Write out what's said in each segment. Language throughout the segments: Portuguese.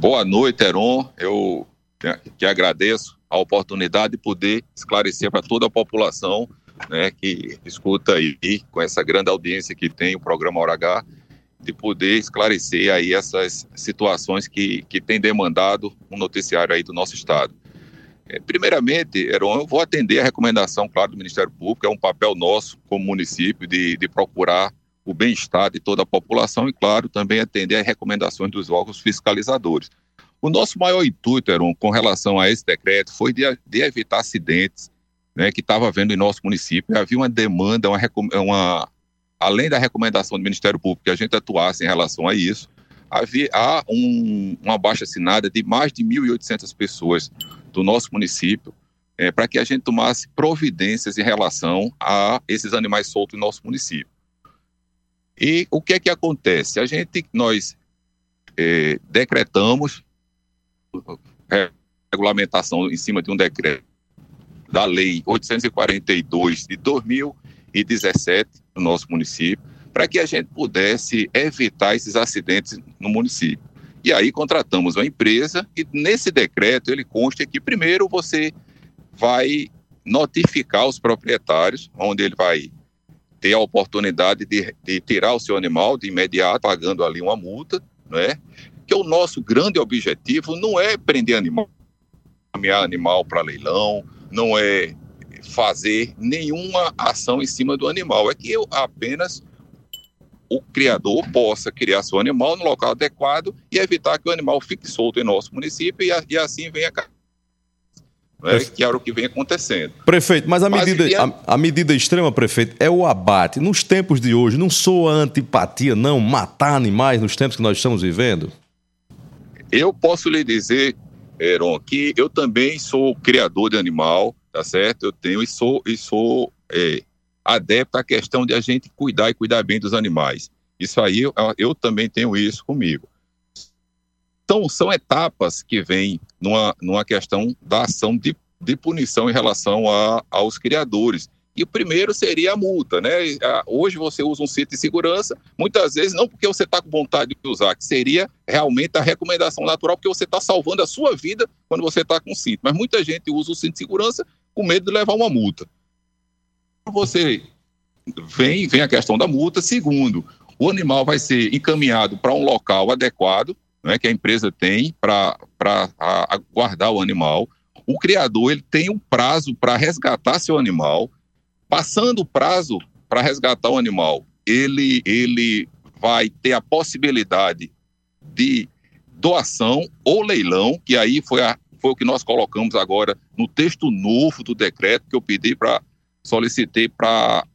Boa noite, Heron. Eu que agradeço a oportunidade de poder esclarecer para toda a população né, que escuta aí, com essa grande audiência que tem o programa Hora H, de poder esclarecer aí essas situações que, que tem demandado um noticiário aí do nosso estado. É, primeiramente, Heron, eu vou atender a recomendação, claro, do Ministério Público, é um papel nosso como município de, de procurar o bem-estar de toda a população e, claro, também atender às recomendações dos órgãos fiscalizadores. O nosso maior intuito, Heron, com relação a esse decreto, foi de, de evitar acidentes né, que estava havendo em nosso município. Havia uma demanda, uma, uma, além da recomendação do Ministério Público que a gente atuasse em relação a isso, havia há um, uma baixa assinada de mais de 1.800 pessoas do nosso município é, para que a gente tomasse providências em relação a esses animais soltos em nosso município. E o que é que acontece? A gente, nós é, decretamos regulamentação em cima de um decreto da Lei 842 de 2017 no nosso município, para que a gente pudesse evitar esses acidentes no município. E aí contratamos uma empresa e nesse decreto ele consta que primeiro você vai notificar os proprietários, onde ele vai ter a oportunidade de, de tirar o seu animal de imediato, pagando ali uma multa, né? Que o nosso grande objetivo não é prender animal, caminhar animal para leilão, não é fazer nenhuma ação em cima do animal, é que eu apenas o criador possa criar seu animal no local adequado e evitar que o animal fique solto em nosso município e, e assim venha né, que era o que vem acontecendo. Prefeito, mas a mas medida, a, a, medida extrema, prefeito, é o abate. Nos tempos de hoje, não sou antipatia, não, matar animais nos tempos que nós estamos vivendo? Eu posso lhe dizer, Heron, que eu também sou criador de animal, tá certo? Eu tenho e sou, e sou é, adepto à questão de a gente cuidar e cuidar bem dos animais. Isso aí, eu, eu também tenho isso comigo. Então, são etapas que vêm numa, numa questão da ação de, de punição em relação a, aos criadores. E o primeiro seria a multa, né? Hoje você usa um cinto de segurança, muitas vezes não porque você está com vontade de usar, que seria realmente a recomendação natural, porque você está salvando a sua vida quando você está com cinto. Mas muita gente usa o cinto de segurança com medo de levar uma multa. Você vem, vem a questão da multa. Segundo, o animal vai ser encaminhado para um local adequado, né, que a empresa tem para guardar o animal. O criador ele tem um prazo para resgatar seu animal. Passando o prazo para resgatar o animal, ele, ele vai ter a possibilidade de doação ou leilão, que aí foi, a, foi o que nós colocamos agora no texto novo do decreto que eu pedi para solicitei para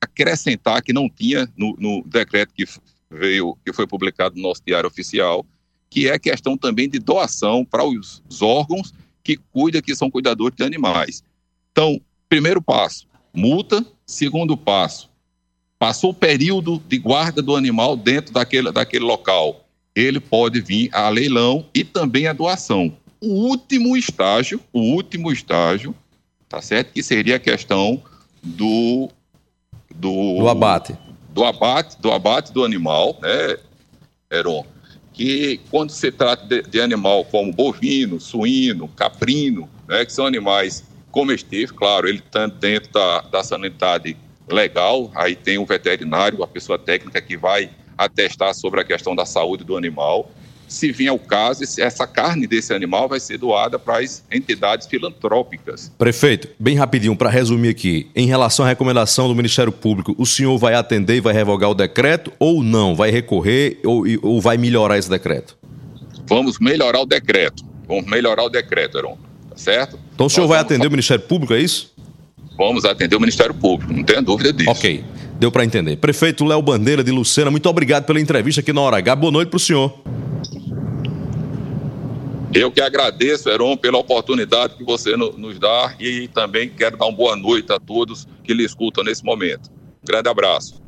acrescentar que não tinha no, no decreto que veio, que foi publicado no nosso diário oficial, que é questão também de doação para os, órgãos que cuidam, que são cuidadores de animais. Então, primeiro passo, multa. Segundo passo, passou o período de guarda do animal dentro daquele, daquele local. Ele pode vir a leilão e também a doação. O último estágio, o último estágio, tá certo? Que seria a questão do do, do abate do abate, do abate do animal, né, Heron? Que quando se trata de, de animal como bovino, suíno, caprino, né, que são animais comestíveis, claro, ele está dentro da, da sanidade legal, aí tem o veterinário, a pessoa técnica que vai atestar sobre a questão da saúde do animal se vier o caso, essa carne desse animal vai ser doada para as entidades filantrópicas. Prefeito, bem rapidinho, para resumir aqui, em relação à recomendação do Ministério Público, o senhor vai atender e vai revogar o decreto ou não? Vai recorrer ou, ou vai melhorar esse decreto? Vamos melhorar o decreto. Vamos melhorar o decreto, Heron. Tá certo? Então o senhor Nós vai atender o Ministério Público, é isso? Vamos atender o Ministério Público, não tenha dúvida disso. Ok, deu para entender. Prefeito Léo Bandeira de Lucena, muito obrigado pela entrevista aqui na Hora H. Boa noite para o senhor. Eu que agradeço, Heron, pela oportunidade que você nos dá e também quero dar uma boa noite a todos que lhe escutam nesse momento. Grande abraço.